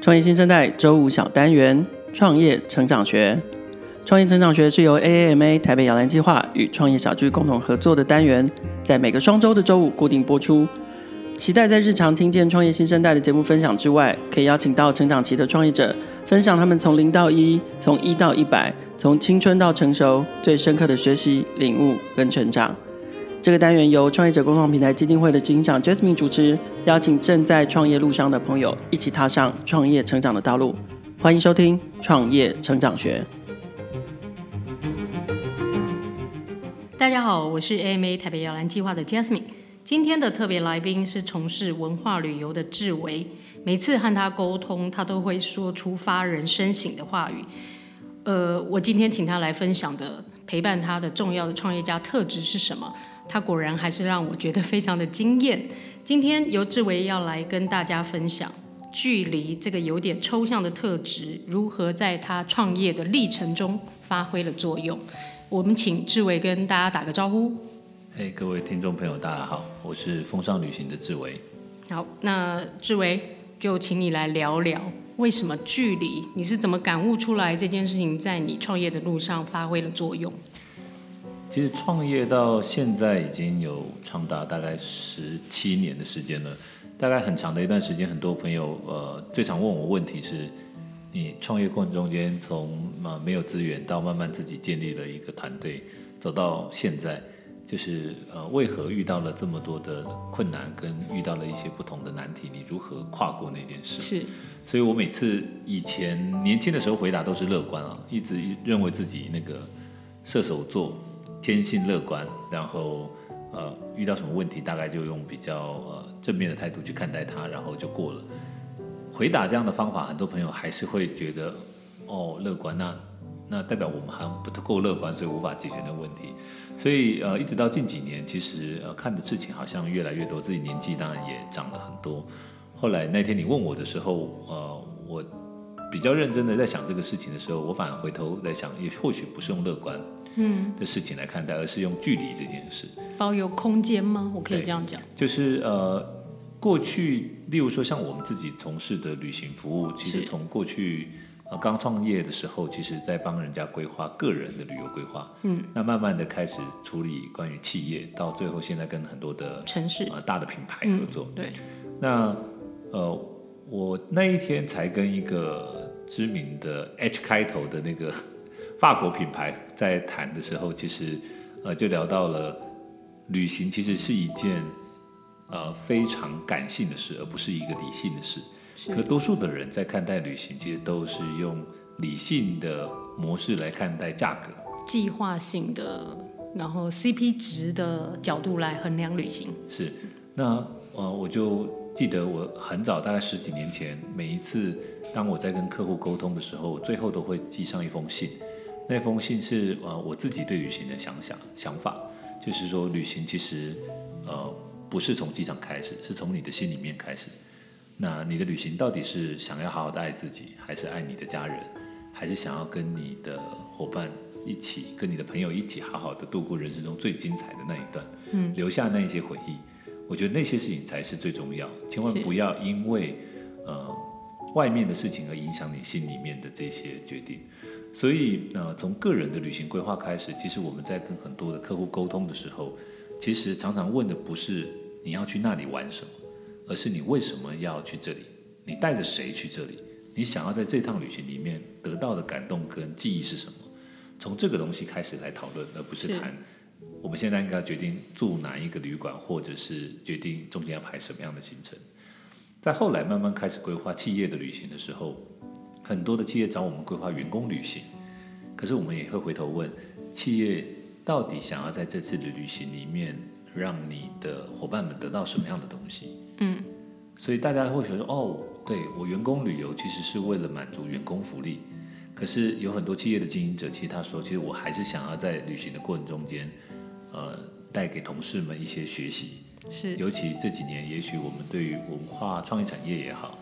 创业新生代周五小单元：创业成长学。创业成长学是由 AAMA 台北摇篮计划与创业小聚共同合作的单元，在每个双周的周五固定播出。期待在日常听见创业新生代的节目分享之外，可以邀请到成长期的创业者，分享他们从零到一、从一到一百、从青春到成熟最深刻的学习、领悟跟成长。这个单元由创业者共创平台基金会的执行长 Jasmine 主持，邀请正在创业路上的朋友一起踏上创业成长的道路。欢迎收听《创业成长学》。大家好，我是 AMA 台北摇篮计划的 Jasmine。今天的特别来宾是从事文化旅游的志维。每次和他沟通，他都会说出发人深省的话语。呃，我今天请他来分享的陪伴他的重要的创业家特质是什么？他果然还是让我觉得非常的惊艳。今天由志维要来跟大家分享距离这个有点抽象的特质，如何在他创业的历程中发挥了作用。我们请志维跟大家打个招呼。嘿，各位听众朋友，大家好，我是风尚旅行的志维。好，那志维就请你来聊聊，为什么距离？你是怎么感悟出来这件事情在你创业的路上发挥了作用？其实创业到现在已经有长达大概十七年的时间了，大概很长的一段时间，很多朋友呃最常问我问题是，你创业过程中间从呃没有资源到慢慢自己建立了一个团队，走到现在，就是呃为何遇到了这么多的困难，跟遇到了一些不同的难题，你如何跨过那件事？是，所以我每次以前年轻的时候回答都是乐观啊，一直认为自己那个射手座。天性乐观，然后呃遇到什么问题，大概就用比较呃正面的态度去看待它，然后就过了。回答这样的方法，很多朋友还是会觉得哦乐观，那那代表我们还不够乐观，所以无法解决那问题。所以呃一直到近几年，其实呃看的事情好像越来越多，自己年纪当然也长了很多。后来那天你问我的时候，呃我比较认真的在想这个事情的时候，我反而回头在想，也或许不是用乐观。嗯。的事情来看待，而是用距离这件事，保有空间吗？我可以这样讲，就是呃，过去例如说像我们自己从事的旅行服务，其实从过去呃刚创业的时候，其实在帮人家规划个人的旅游规划，嗯，那慢慢的开始处理关于企业，到最后现在跟很多的城市。呃大的品牌合作，嗯、对，那呃我那一天才跟一个知名的 H 开头的那个。法国品牌在谈的时候，其实，呃，就聊到了旅行其实是一件，呃，非常感性的事，而不是一个理性的事。可多数的人在看待旅行，其实都是用理性的模式来看待价格，计划性的，然后 CP 值的角度来衡量旅行。是，那呃，我就记得我很早，大概十几年前，每一次当我在跟客户沟通的时候，最后都会寄上一封信。那封信是呃我自己对旅行的想想想法，就是说旅行其实呃不是从机场开始，是从你的心里面开始。那你的旅行到底是想要好好的爱自己，还是爱你的家人，还是想要跟你的伙伴一起，跟你的朋友一起好好的度过人生中最精彩的那一段，嗯，留下那一些回忆。我觉得那些事情才是最重要，千万不要因为呃外面的事情而影响你心里面的这些决定。所以，呃，从个人的旅行规划开始，其实我们在跟很多的客户沟通的时候，其实常常问的不是你要去那里玩什么，而是你为什么要去这里？你带着谁去这里？你想要在这趟旅行里面得到的感动跟记忆是什么？从这个东西开始来讨论，而不是谈我们现在应该决定住哪一个旅馆，或者是决定中间要排什么样的行程。在后来慢慢开始规划企业的旅行的时候。很多的企业找我们规划员工旅行，可是我们也会回头问，企业到底想要在这次的旅行里面，让你的伙伴们得到什么样的东西？嗯，所以大家会觉得，哦，对，我员工旅游其实是为了满足员工福利，可是有很多企业的经营者，其实他说，其实我还是想要在旅行的过程中间，呃，带给同事们一些学习。是，尤其这几年，也许我们对于文化创意产业也好。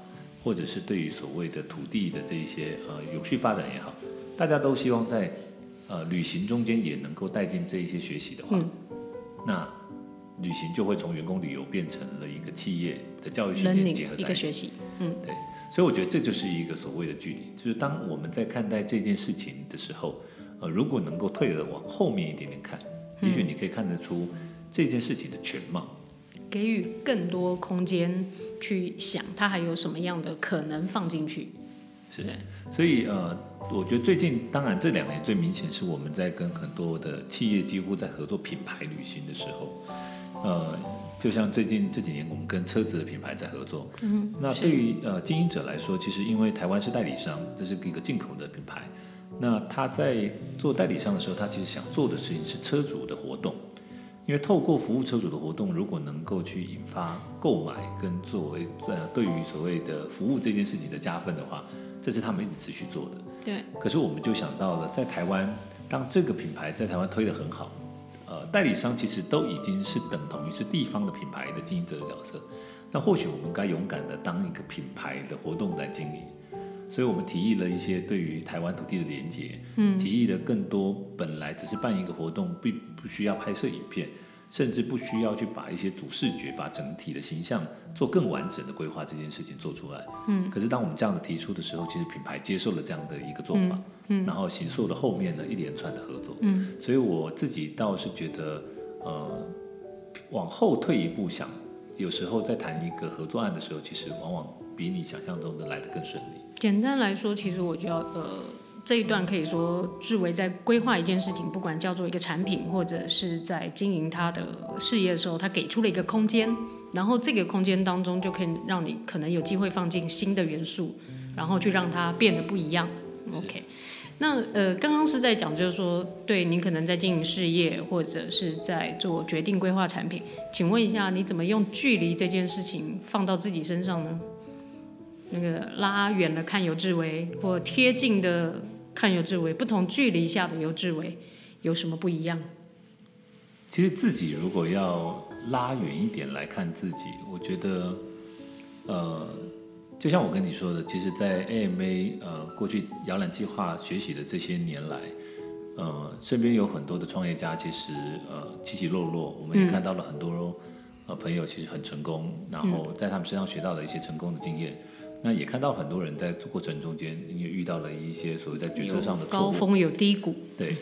或者是对于所谓的土地的这一些呃有序发展也好，大家都希望在呃旅行中间也能够带进这一些学习的话，嗯、那旅行就会从员工旅游变成了一个企业的教育训练结合在一起。一个学习，嗯，对。所以我觉得这就是一个所谓的距离，就是当我们在看待这件事情的时候，呃，如果能够退了往后面一点点看，也许你可以看得出这件事情的全貌，给予更多空间去想，它还有什么样的可能放进去。是，所以呃，我觉得最近当然这两年最明显是我们在跟很多的企业几乎在合作品牌旅行的时候，呃。就像最近这几年，我们跟车子的品牌在合作。嗯，那对于呃经营者来说，其实因为台湾是代理商，这是一个进口的品牌。那他在做代理商的时候，他其实想做的事情是车主的活动。因为透过服务车主的活动，如果能够去引发购买跟作为呃对于所谓的服务这件事情的加分的话，这是他们一直持续做的。对。可是我们就想到了，在台湾，当这个品牌在台湾推得很好。呃，代理商其实都已经是等同于是地方的品牌的经营者的角色，那或许我们该勇敢的当一个品牌的活动来经营，所以我们提议了一些对于台湾土地的连接，嗯，提议了更多本来只是办一个活动，并不需要拍摄影片。甚至不需要去把一些主视觉、把整体的形象做更完整的规划，这件事情做出来。嗯。可是当我们这样子提出的时候，其实品牌接受了这样的一个做法。嗯。嗯，然后形塑了后面的一连串的合作。嗯。所以我自己倒是觉得，呃，往后退一步想，有时候在谈一个合作案的时候，其实往往比你想象中的来的更顺利。简单来说，其实我觉得，呃。这一段可以说，志伟在规划一件事情，不管叫做一个产品，或者是在经营他的事业的时候，他给出了一个空间，然后这个空间当中就可以让你可能有机会放进新的元素，然后去让它变得不一样。OK，那呃，刚刚是在讲，就是说，对您可能在经营事业，或者是在做决定规划产品，请问一下，你怎么用距离这件事情放到自己身上呢？那个拉远了看有志伟，或贴近的。看有志伟，不同距离下的有志伟有什么不一样？其实自己如果要拉远一点来看自己，我觉得，呃，就像我跟你说的，其实，在 AMA 呃过去摇篮计划学习的这些年来，呃，身边有很多的创业家，其实呃起起落落，我们也看到了很多、嗯、呃朋友其实很成功，然后在他们身上学到了一些成功的经验。那也看到很多人在过程中间，也遇到了一些所谓在决策上的高峰有低谷。对，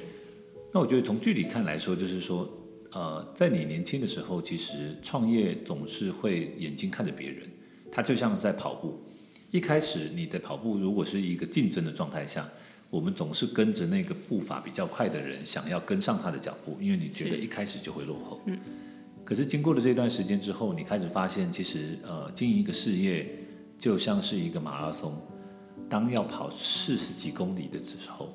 那我觉得从距离看来说，就是说，呃，在你年轻的时候，其实创业总是会眼睛看着别人，他就像是在跑步。一开始你的跑步如果是一个竞争的状态下，我们总是跟着那个步伐比较快的人，想要跟上他的脚步，因为你觉得一开始就会落后。嗯。可是经过了这段时间之后，你开始发现，其实呃，经营一个事业。就像是一个马拉松，当要跑四十几公里的时候，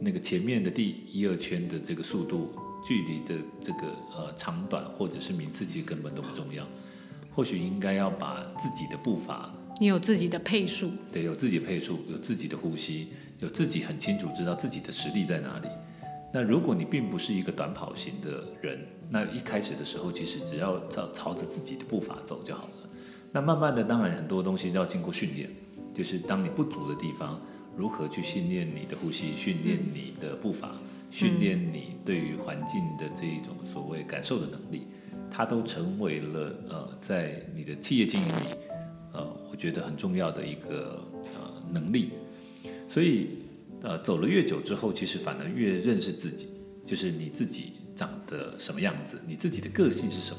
那个前面的第一二圈的这个速度、距离的这个呃长短或者是名次，其实根本都不重要。或许应该要把自己的步伐，你有自己的配速，对，有自己的配速，有自己的呼吸，有自己很清楚知道自己的实力在哪里。那如果你并不是一个短跑型的人，那一开始的时候，其实只要朝朝着自己的步伐走就好了。那慢慢的，当然很多东西要经过训练，就是当你不足的地方，如何去训练你的呼吸，训练你的步伐，训练你对于环境的这一种所谓感受的能力，它都成为了呃，在你的企业经营里，呃，我觉得很重要的一个呃能力。所以呃，走了越久之后，其实反而越认识自己，就是你自己长得什么样子，你自己的个性是什么。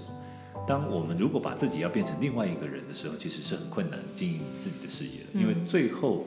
当我们如果把自己要变成另外一个人的时候，其实是很困难经营自己的事业的，因为最后，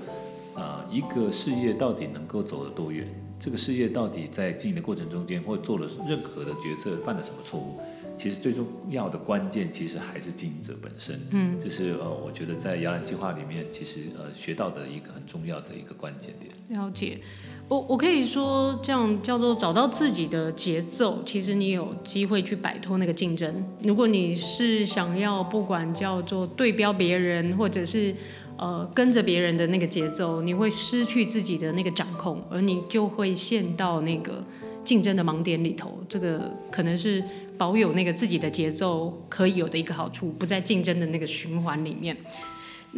啊、呃，一个事业到底能够走得多远，这个事业到底在经营的过程中间，或做了任何的决策，犯了什么错误，其实最重要的关键，其实还是经营者本身。嗯，这是呃，我觉得在摇篮计划里面，其实呃学到的一个很重要的一个关键点。了解。我我可以说，这样叫做找到自己的节奏。其实你有机会去摆脱那个竞争。如果你是想要不管叫做对标别人，或者是呃跟着别人的那个节奏，你会失去自己的那个掌控，而你就会陷到那个竞争的盲点里头。这个可能是保有那个自己的节奏可以有的一个好处，不在竞争的那个循环里面。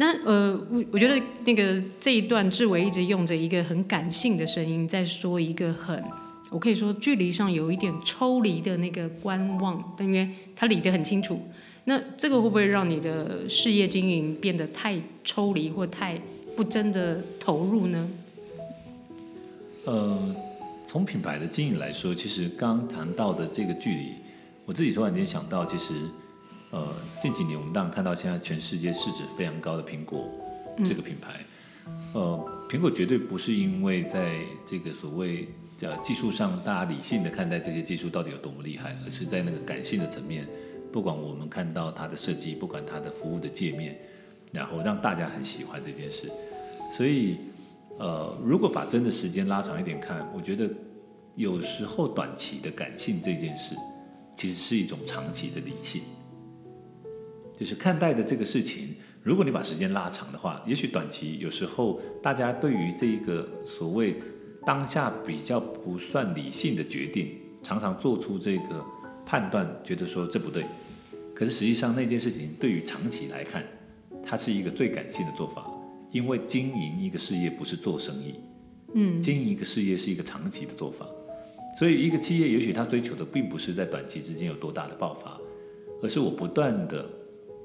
那呃，我我觉得那个这一段志伟一直用着一个很感性的声音在说一个很，我可以说距离上有一点抽离的那个观望，但因为他理得很清楚。那这个会不会让你的事业经营变得太抽离或太不真的投入呢？呃，从品牌的经营来说，其实刚谈到的这个距离，我自己突然间想到，其实呃近几年我们当然看到现在全世界市值非常高的苹果这个品牌，嗯、呃，苹果绝对不是因为在这个所谓呃技术上大家理性的看待这些技术到底有多么厉害，而是在那个感性的层面，不管我们看到它的设计，不管它的服务的界面，然后让大家很喜欢这件事，所以。呃，如果把真的时间拉长一点看，我觉得有时候短期的感性这件事，其实是一种长期的理性。就是看待的这个事情，如果你把时间拉长的话，也许短期有时候大家对于这一个所谓当下比较不算理性的决定，常常做出这个判断，觉得说这不对。可是实际上那件事情对于长期来看，它是一个最感性的做法。因为经营一个事业不是做生意，嗯，经营一个事业是一个长期的做法，所以一个企业也许他追求的并不是在短期之间有多大的爆发，而是我不断的，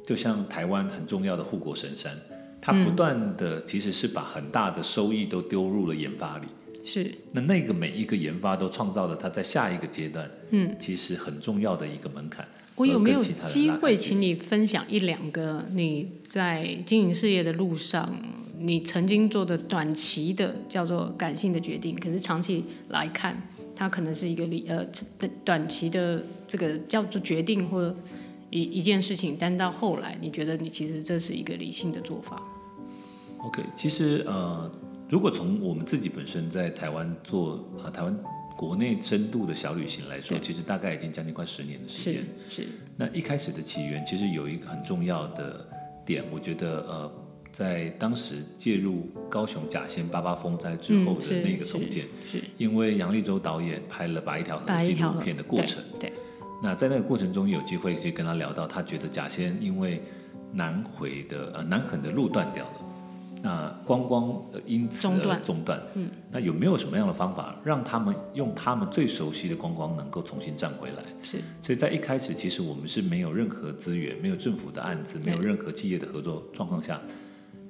就像台湾很重要的护国神山，它不断的其实是把很大的收益都丢入了研发里，是，那那个每一个研发都创造了它在下一个阶段，嗯，其实很重要的一个门槛。我有没有机。会请你分享一两个你在经营事业的路上，你曾经做的短期的叫做感性的决定，可是长期来看，它可能是一个理呃短期的这个叫做决定或一一件事情，但到后来你觉得你其实这是一个理性的做法。OK，其实呃，如果从我们自己本身在台湾做呃台湾。国内深度的小旅行来说，其实大概已经将近快十年的时间。是。是。那一开始的起源，其实有一个很重要的点，我觉得呃，在当时介入高雄甲仙八八风灾之后的那个重建，嗯、是。是因为杨立洲导演拍了《把一条河》纪录片的过程。对。对那在那个过程中，有机会去跟他聊到，他觉得甲仙因为南回的呃南横的路断掉了。那观光因此而中断，嗯，那有没有什么样的方法让他们用他们最熟悉的观光能够重新站回来？是，所以在一开始，其实我们是没有任何资源、没有政府的案子、没有任何企业的合作状况下，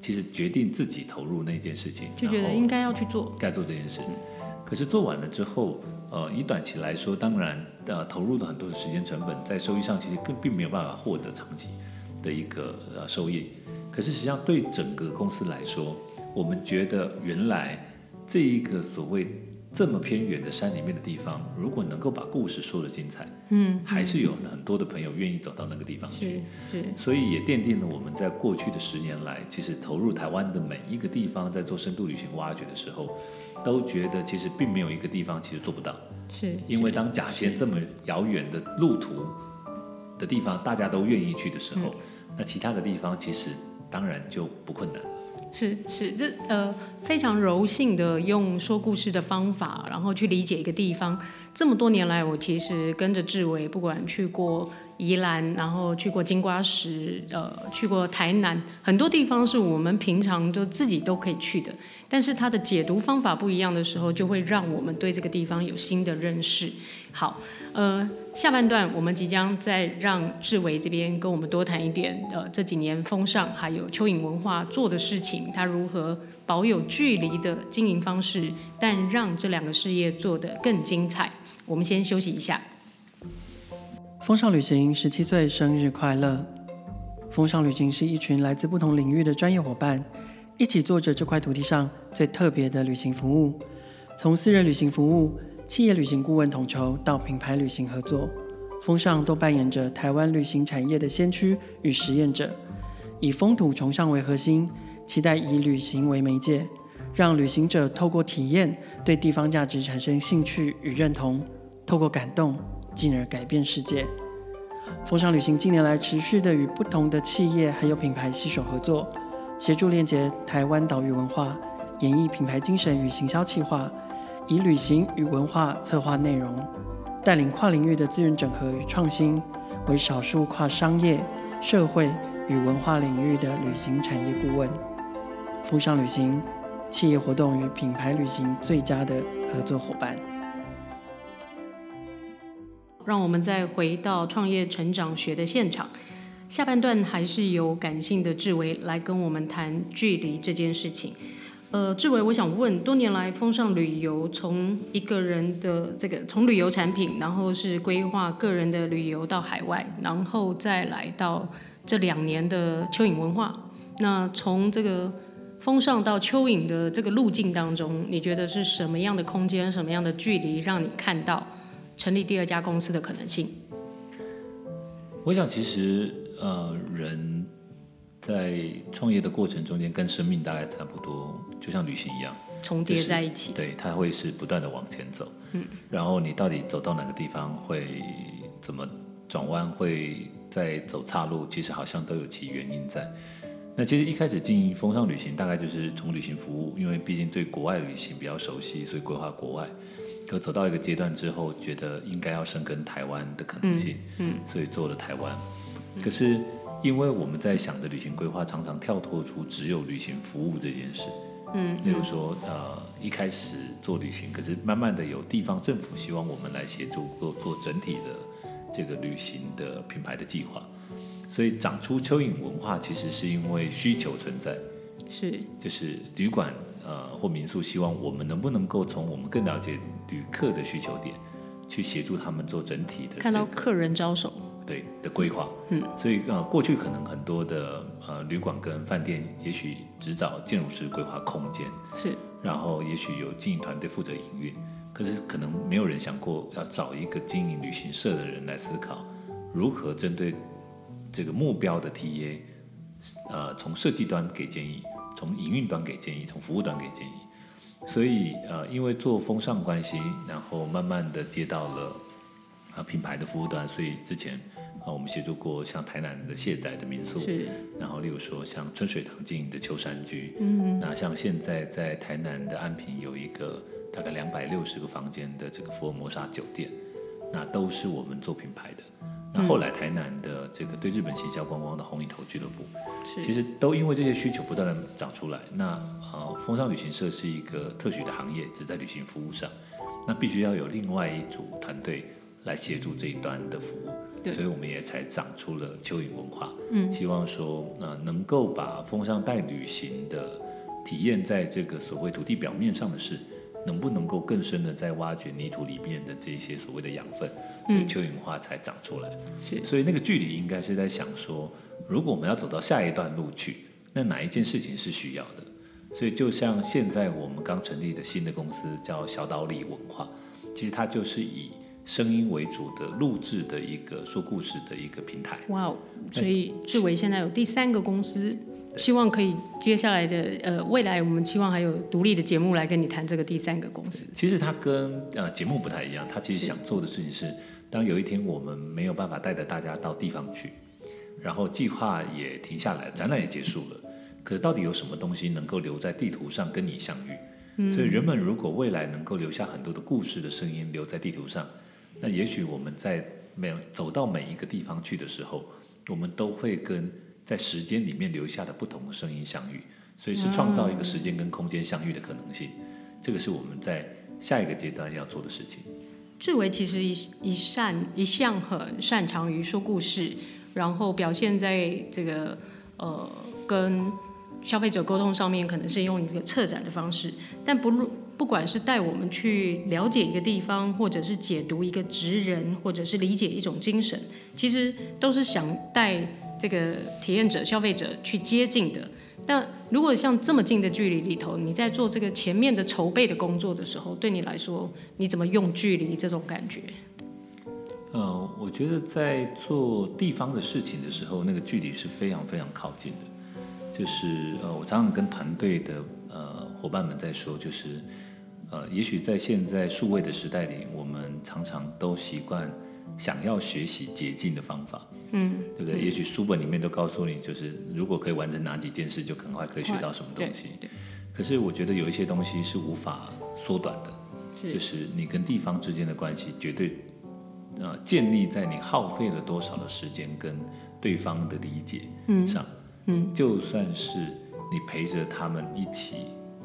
其实决定自己投入那件事情，就觉得应该要去做，该做这件事。可是做完了之后，呃，以短期来说，当然呃投入了很多的时间成本，在收益上其实更并没有办法获得长期的一个呃收益。可是实际上，对整个公司来说，我们觉得原来这一个所谓这么偏远的山里面的地方，如果能够把故事说得精彩，嗯，还是有很多的朋友愿意走到那个地方去，是，是，所以也奠定了我们在过去的十年来，其实投入台湾的每一个地方，在做深度旅行挖掘的时候，都觉得其实并没有一个地方其实做不到，是，因为当甲仙这么遥远的路途的地方，大家都愿意去的时候，嗯，那其他的地方其实。当然就不困难了。是是，这呃非常柔性的用说故事的方法，然后去理解一个地方。这么多年来，我其实跟着志伟，不管去过宜兰，然后去过金瓜石，呃，去过台南，很多地方是我们平常就自己都可以去的。但是他的解读方法不一样的时候，就会让我们对这个地方有新的认识。好，呃，下半段我们即将再让志伟这边跟我们多谈一点，呃，这几年风尚还有蚯蚓文化做的事情，他如何保有距离的经营方式，但让这两个事业做得更精彩。我们先休息一下。风尚旅行十七岁生日快乐！风尚旅行是一群来自不同领域的专业伙伴，一起做着这块土地上最特别的旅行服务，从私人旅行服务。企业旅行顾问统筹到品牌旅行合作，风尚都扮演着台湾旅行产业的先驱与实验者，以风土崇尚为核心，期待以旅行为媒介，让旅行者透过体验对地方价值产生兴趣与认同，透过感动进而改变世界。风尚旅行近年来持续的与不同的企业还有品牌携手合作，协助链接台湾岛屿文化，演绎品牌精神与行销企划。以旅行与文化策划内容，带领跨领域的资源整合与创新，为少数跨商业、社会与文化领域的旅行产业顾问。风尚旅行，企业活动与品牌旅行最佳的合作伙伴。让我们再回到创业成长学的现场。下半段还是由感性的志为来跟我们谈距离这件事情。呃，志为，我想问，多年来风尚旅游从一个人的这个从旅游产品，然后是规划个人的旅游到海外，然后再来到这两年的蚯蚓文化。那从这个风尚到蚯蚓的这个路径当中，你觉得是什么样的空间、什么样的距离，让你看到成立第二家公司的可能性？我想，其实呃，人在创业的过程中间，跟生命大概差不多。就像旅行一样，重叠在一起。就是、对，它会是不断的往前走。嗯，然后你到底走到哪个地方，会怎么转弯，会再走岔路，其实好像都有其原因在。那其实一开始经营风尚旅行，大概就是从旅行服务，因为毕竟对国外旅行比较熟悉，所以规划国外。可走到一个阶段之后，觉得应该要深耕台湾的可能性，嗯，嗯，所以做了台湾。可是因为我们在想的旅行规划，常常跳脱出只有旅行服务这件事。嗯，例如说，呃，一开始做旅行，可是慢慢的有地方政府希望我们来协助做做整体的这个旅行的品牌的计划，所以长出蚯蚓文化，其实是因为需求存在，是，就是旅馆呃或民宿希望我们能不能够从我们更了解旅客的需求点，去协助他们做整体的、这个、看到客人招手。对的规划，嗯，所以呃，过去可能很多的呃旅馆跟饭店，也许只找建筑师规划空间，是，然后也许有经营团队负责营运，可是可能没有人想过要找一个经营旅行社的人来思考，如何针对这个目标的 TA，呃，从设计端给建议，从营运端给建议，从服务端给建议，所以呃，因为做风尚关系，然后慢慢的接到了。啊，品牌的服务端，所以之前啊，我们协助过像台南的卸载的民宿，是，然后例如说像春水堂经营的秋山居，嗯，那像现在在台南的安平有一个大概两百六十个房间的这个福尔摩沙酒店，那都是我们做品牌的。那后来台南的这个对日本行销观光的红影头俱乐部，其实都因为这些需求不断的长出来。那啊，风尚旅行社是一个特许的行业，只在旅行服务上，那必须要有另外一组团队。来协助这一端的服务，对，所以我们也才长出了蚯蚓文化。嗯，希望说，呃，能够把风尚带旅行的体验，在这个所谓土地表面上的事，能不能够更深的在挖掘泥土里面的这些所谓的养分，蚯蚓花才长出来。是，所以那个距离应该是在想说，如果我们要走到下一段路去，那哪一件事情是需要的？所以就像现在我们刚成立的新的公司叫小岛里文化，其实它就是以。声音为主的录制的一个说故事的一个平台。哇哦！所以志伟现在有第三个公司，希望可以接下来的呃未来，我们希望还有独立的节目来跟你谈这个第三个公司。其实它跟呃节目不太一样，它其实想做的事情是，是当有一天我们没有办法带着大家到地方去，然后计划也停下来，展览也结束了，可是到底有什么东西能够留在地图上跟你相遇？嗯，所以人们如果未来能够留下很多的故事的声音留在地图上。那也许我们在每走到每一个地方去的时候，我们都会跟在时间里面留下的不同的声音相遇，所以是创造一个时间跟空间相遇的可能性。这个是我们在下一个阶段要做的事情。志伟其实一一善一向很擅长于说故事，然后表现在这个呃跟消费者沟通上面，可能是用一个策展的方式，但不论。不管是带我们去了解一个地方，或者是解读一个职人，或者是理解一种精神，其实都是想带这个体验者、消费者去接近的。但如果像这么近的距离里头，你在做这个前面的筹备的工作的时候，对你来说，你怎么用距离这种感觉？呃，我觉得在做地方的事情的时候，那个距离是非常非常靠近的。就是呃，我常常跟团队的呃伙伴们在说，就是。呃，也许在现在数位的时代里，我们常常都习惯想要学习捷径的方法，嗯，对不对？嗯、也许书本里面都告诉你，就是如果可以完成哪几件事，就很快可以学到什么东西。对，可是我觉得有一些东西是无法缩短的，是就是你跟地方之间的关系，绝对呃建立在你耗费了多少的时间跟对方的理解上，嗯，嗯，就算是你陪着他们一起。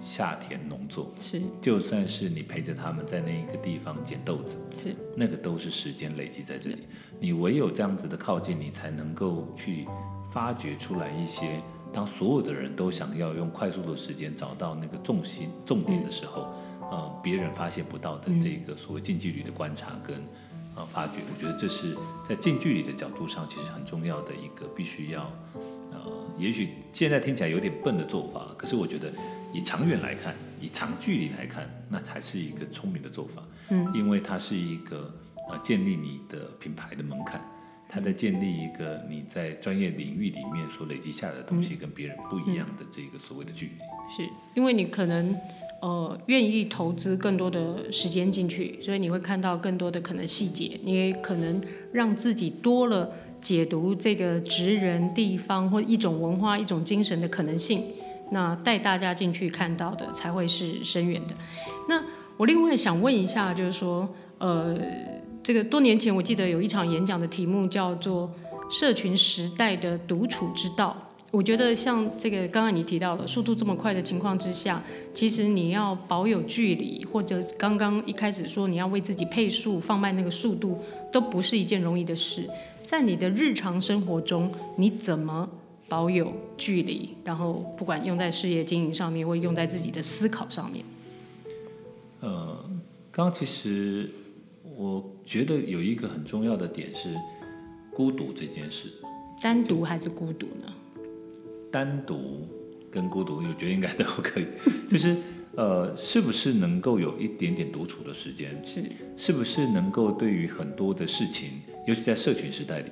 下田农作，是，就算是你陪着他们在那一个地方捡豆子，是，那个都是时间累积在这里。你唯有这样子的靠近，你才能够去发掘出来一些，当所有的人都想要用快速的时间找到那个重心重点的时候，嗯、呃，别人发现不到的这个所谓近距离的观察跟呃发掘，我觉得这是在近距离的角度上，其实很重要的一个必须要，呃，也许现在听起来有点笨的做法，可是我觉得。以长远来看，以长距离来看，那才是一个聪明的做法。嗯，因为它是一个呃建立你的品牌的门槛，它在建立一个你在专业领域里面所累积下来的东西跟别人不一样的这个所谓的距离。嗯，是因为你可能呃愿意投资更多的时间进去，所以你会看到更多的可能细节，你也可能让自己多了解读这个职人地方或一种文化、一种精神的可能性。那带大家进去看到的才会是深远的。那我另外想问一下，就是说，呃，这个多年前我记得有一场演讲的题目叫做“社群时代的独处之道”。我觉得像这个刚刚你提到的，速度这么快的情况之下，其实你要保有距离，或者刚刚一开始说你要为自己配速放慢那个速度，都不是一件容易的事。在你的日常生活中，你怎么？保有距离，然后不管用在事业经营上面，或用在自己的思考上面。呃，刚刚其实我觉得有一个很重要的点是孤独这件事。单独还是孤独呢？单独跟孤独，我觉得应该都可以。就是呃，是不是能够有一点点独处的时间？是，是不是能够对于很多的事情，尤其在社群时代里。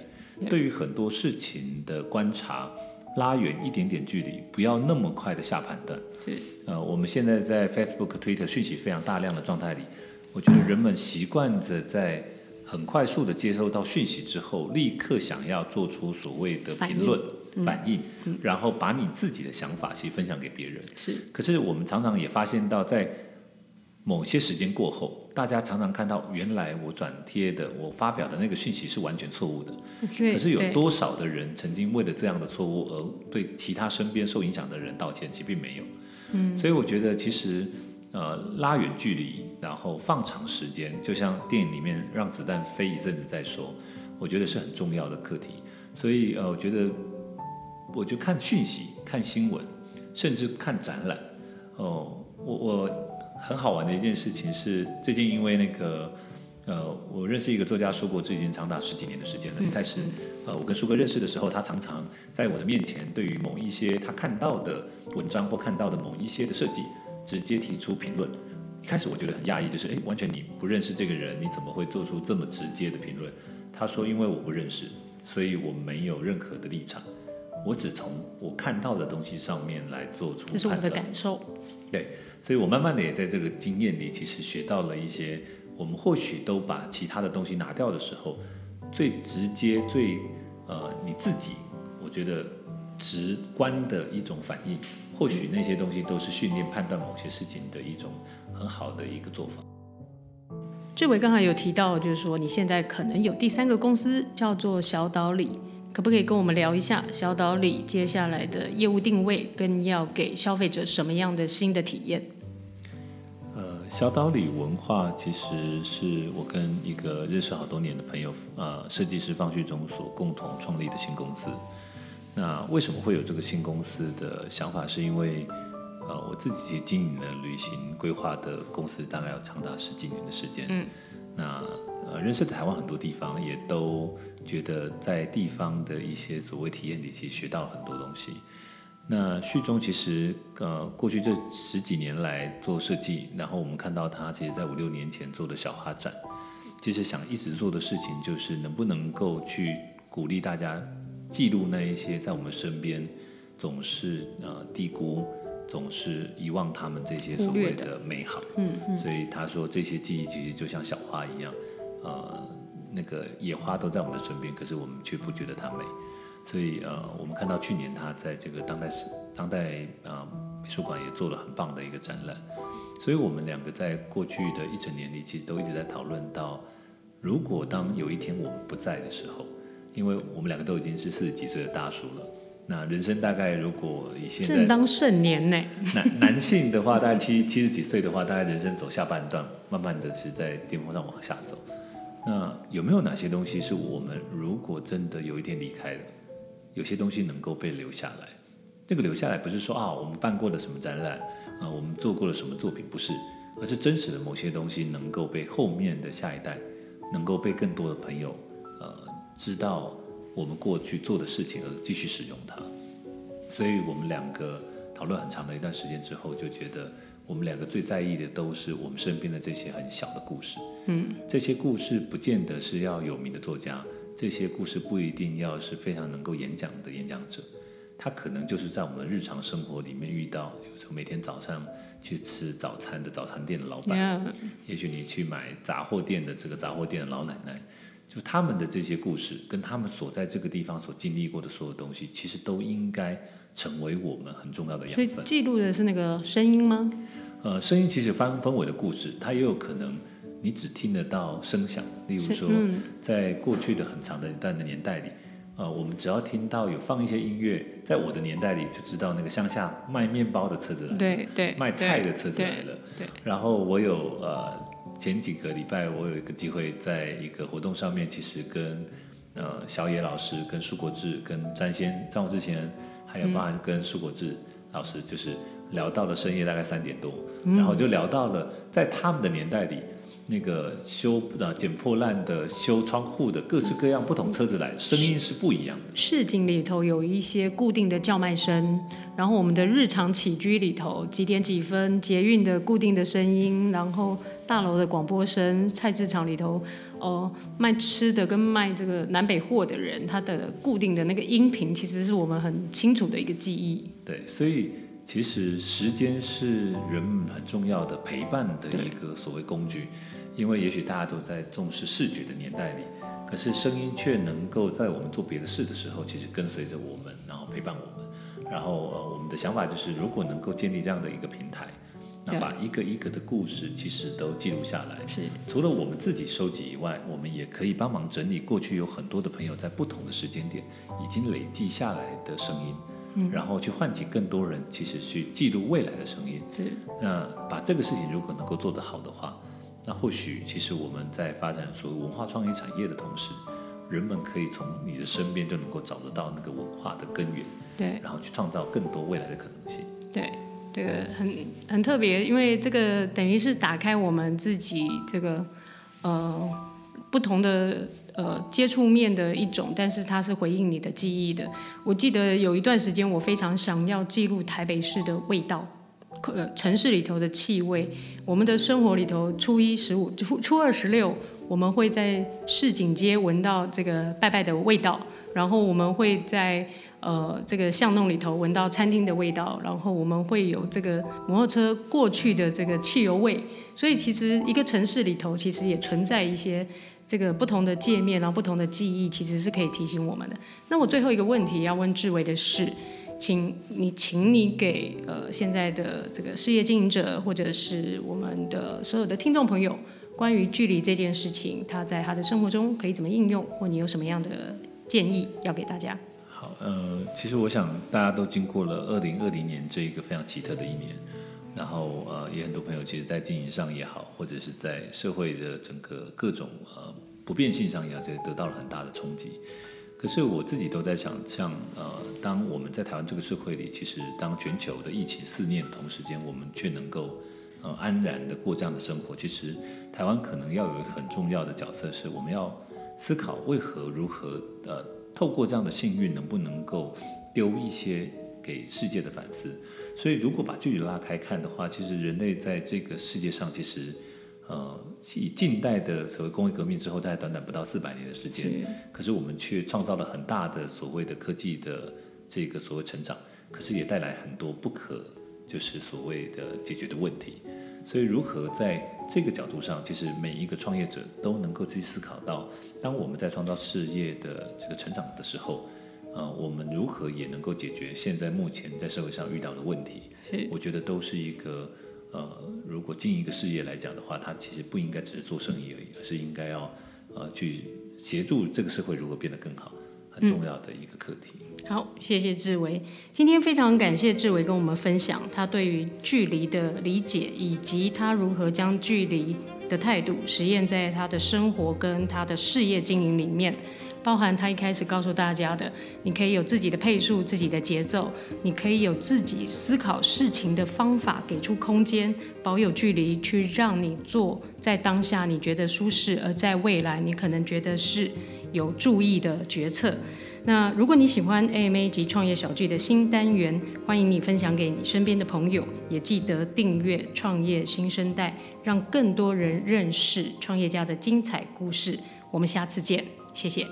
对于很多事情的观察，拉远一点点距离，不要那么快的下判断。是，呃，我们现在在 Facebook、Twitter 讯息非常大量的状态里，我觉得人们习惯着在很快速的接收到讯息之后，立刻想要做出所谓的评论、反应，然后把你自己的想法其实分享给别人。是，可是我们常常也发现到在。某些时间过后，大家常常看到，原来我转贴的、我发表的那个讯息是完全错误的。可是有多少的人曾经为了这样的错误而对其他身边受影响的人道歉？其实并没有。嗯，所以我觉得其实，呃，拉远距离，然后放长时间，就像电影里面让子弹飞一阵子再说，我觉得是很重要的课题。所以呃，我觉得，我就看讯息、看新闻，甚至看展览。哦，我我。很好玩的一件事情是，最近因为那个，呃，我认识一个作家舒国治已经长达十几年的时间了。一开始，呃，我跟舒哥认识的时候，他常常在我的面前，对于某一些他看到的文章或看到的某一些的设计，直接提出评论。一开始我觉得很讶异，就是哎，完全你不认识这个人，你怎么会做出这么直接的评论？他说，因为我不认识，所以我没有任何的立场，我只从我看到的东西上面来做出。这是我的感受。对。所以我慢慢的也在这个经验里，其实学到了一些，我们或许都把其他的东西拿掉的时候，最直接、最呃你自己，我觉得直观的一种反应，或许那些东西都是训练判断某些事情的一种很好的一个做法。志伟刚才有提到，就是说你现在可能有第三个公司叫做小岛里。可不可以跟我们聊一下小岛里接下来的业务定位，跟要给消费者什么样的新的体验？呃，小岛里文化其实是我跟一个认识好多年的朋友，呃，设计师方旭中所共同创立的新公司。那为什么会有这个新公司的想法？是因为呃，我自己经营了旅行规划的公司，大概要长达十几年的时间。嗯，那。呃，认识台湾很多地方，也都觉得在地方的一些所谓体验里，其实学到了很多东西。那旭中其实呃，过去这十几年来做设计，然后我们看到他其实在五六年前做的小花展，其实想一直做的事情就是能不能够去鼓励大家记录那一些在我们身边总是呃低估、总是遗忘他们这些所谓的美好。嗯嗯。所以他说这些记忆其实就像小花一样。呃，那个野花都在我们的身边，可是我们却不觉得它美。所以呃，我们看到去年他在这个当代史当代啊、呃、美术馆也做了很棒的一个展览。所以我们两个在过去的一整年里，其实都一直在讨论到，如果当有一天我们不在的时候，因为我们两个都已经是四十几岁的大叔了，那人生大概如果以现在正当盛年呢，男男性的话，大概七七十几岁的话，大概人生走下半段，慢慢的是在巅峰上往下走。那有没有哪些东西是我们如果真的有一天离开了，有些东西能够被留下来？这个留下来不是说啊，我们办过的什么展览啊，我们做过了什么作品，不是，而是真实的某些东西能够被后面的下一代，能够被更多的朋友呃知道。我们过去做的事情而继续使用它，所以我们两个讨论很长的一段时间之后，就觉得我们两个最在意的都是我们身边的这些很小的故事。嗯，这些故事不见得是要有名的作家，这些故事不一定要是非常能够演讲的演讲者，他可能就是在我们日常生活里面遇到，比如说每天早上去吃早餐的早餐店的老板.也许你去买杂货店的这个杂货店的老奶奶。就他们的这些故事，跟他们所在这个地方所经历过的所有东西，其实都应该成为我们很重要的养分。所以记录的是那个声音吗？呃，声音其实分分为的故事，它也有可能你只听得到声响。例如说，嗯、在过去的很长的一段的年代里，呃，我们只要听到有放一些音乐，在我的年代里就知道那个乡下卖面包的车子来了，对对，卖菜的车子来了，对。对，然后我有呃。前几个礼拜，我有一个机会，在一个活动上面，其实跟呃小野老师、跟舒国志、跟詹先、张之前，还有包含跟舒国志老师，就是聊到了深夜大概三点多，然后就聊到了在他们的年代里。那个修呃捡破烂的、修窗户的，各式各样不同车子来，声音是不一样的。市井里头有一些固定的叫卖声，然后我们的日常起居里头几点几分，捷运的固定的声音，然后大楼的广播声，菜市场里头哦、呃、卖吃的跟卖这个南北货的人，他的固定的那个音频，其实是我们很清楚的一个记忆。对，所以其实时间是人们很重要的陪伴的一个所谓工具。因为也许大家都在重视视觉的年代里，可是声音却能够在我们做别的事的时候，其实跟随着我们，然后陪伴我们。然后呃，我们的想法就是，如果能够建立这样的一个平台，那把一个一个的故事其实都记录下来。是。除了我们自己收集以外，我们也可以帮忙整理过去有很多的朋友在不同的时间点已经累积下来的声音，嗯，然后去唤起更多人其实去记录未来的声音。是。那把这个事情如果能够做得好的话。那或许，其实我们在发展所谓文化创意产业的同时，人们可以从你的身边就能够找得到那个文化的根源，对，然后去创造更多未来的可能性。对，这个很很特别，因为这个等于是打开我们自己这个呃不同的呃接触面的一种，但是它是回应你的记忆的。我记得有一段时间，我非常想要记录台北市的味道。呃，城市里头的气味，我们的生活里头，初一十五、初初二十六，我们会在市井街闻到这个拜拜的味道，然后我们会在呃这个巷弄里头闻到餐厅的味道，然后我们会有这个摩托车过去的这个汽油味，所以其实一个城市里头其实也存在一些这个不同的界面，然后不同的记忆，其实是可以提醒我们的。那我最后一个问题要问志伟的是。请你，请你给呃现在的这个事业经营者，或者是我们的所有的听众朋友，关于距离这件事情，他在他的生活中可以怎么应用，或你有什么样的建议要给大家？好，呃，其实我想大家都经过了二零二零年这一个非常奇特的一年，然后呃，也很多朋友其实在经营上也好，或者是在社会的整个各种呃不变性上也好，这得到了很大的冲击。可是我自己都在想，像呃，当我们在台湾这个社会里，其实当全球的疫情肆虐的同时间，我们却能够呃安然的过这样的生活。其实台湾可能要有一个很重要的角色，是我们要思考为何如何呃透过这样的幸运，能不能够丢一些给世界的反思。所以如果把距离拉开看的话，其实人类在这个世界上其实。呃，以近代的所谓工业革命之后，大概短短不到四百年的时间，是可是我们却创造了很大的所谓的科技的这个所谓成长，可是也带来很多不可就是所谓的解决的问题。所以，如何在这个角度上，其实每一个创业者都能够去思考到，当我们在创造事业的这个成长的时候，呃，我们如何也能够解决现在目前在社会上遇到的问题？是我觉得都是一个。呃，如果经营一个事业来讲的话，它其实不应该只是做生意而已，而是应该要呃去协助这个社会如何变得更好。很重要的一个课题。嗯、好，谢谢志伟。今天非常感谢志伟跟我们分享他对于距离的理解，以及他如何将距离的态度实验在他的生活跟他的事业经营里面。包含他一开始告诉大家的，你可以有自己的配速、自己的节奏，你可以有自己思考事情的方法，给出空间，保有距离，去让你做在当下你觉得舒适，而在未来你可能觉得是有注意的决策。那如果你喜欢 AMA 及创业小聚的新单元，欢迎你分享给你身边的朋友，也记得订阅创业新生代，让更多人认识创业家的精彩故事。我们下次见，谢谢。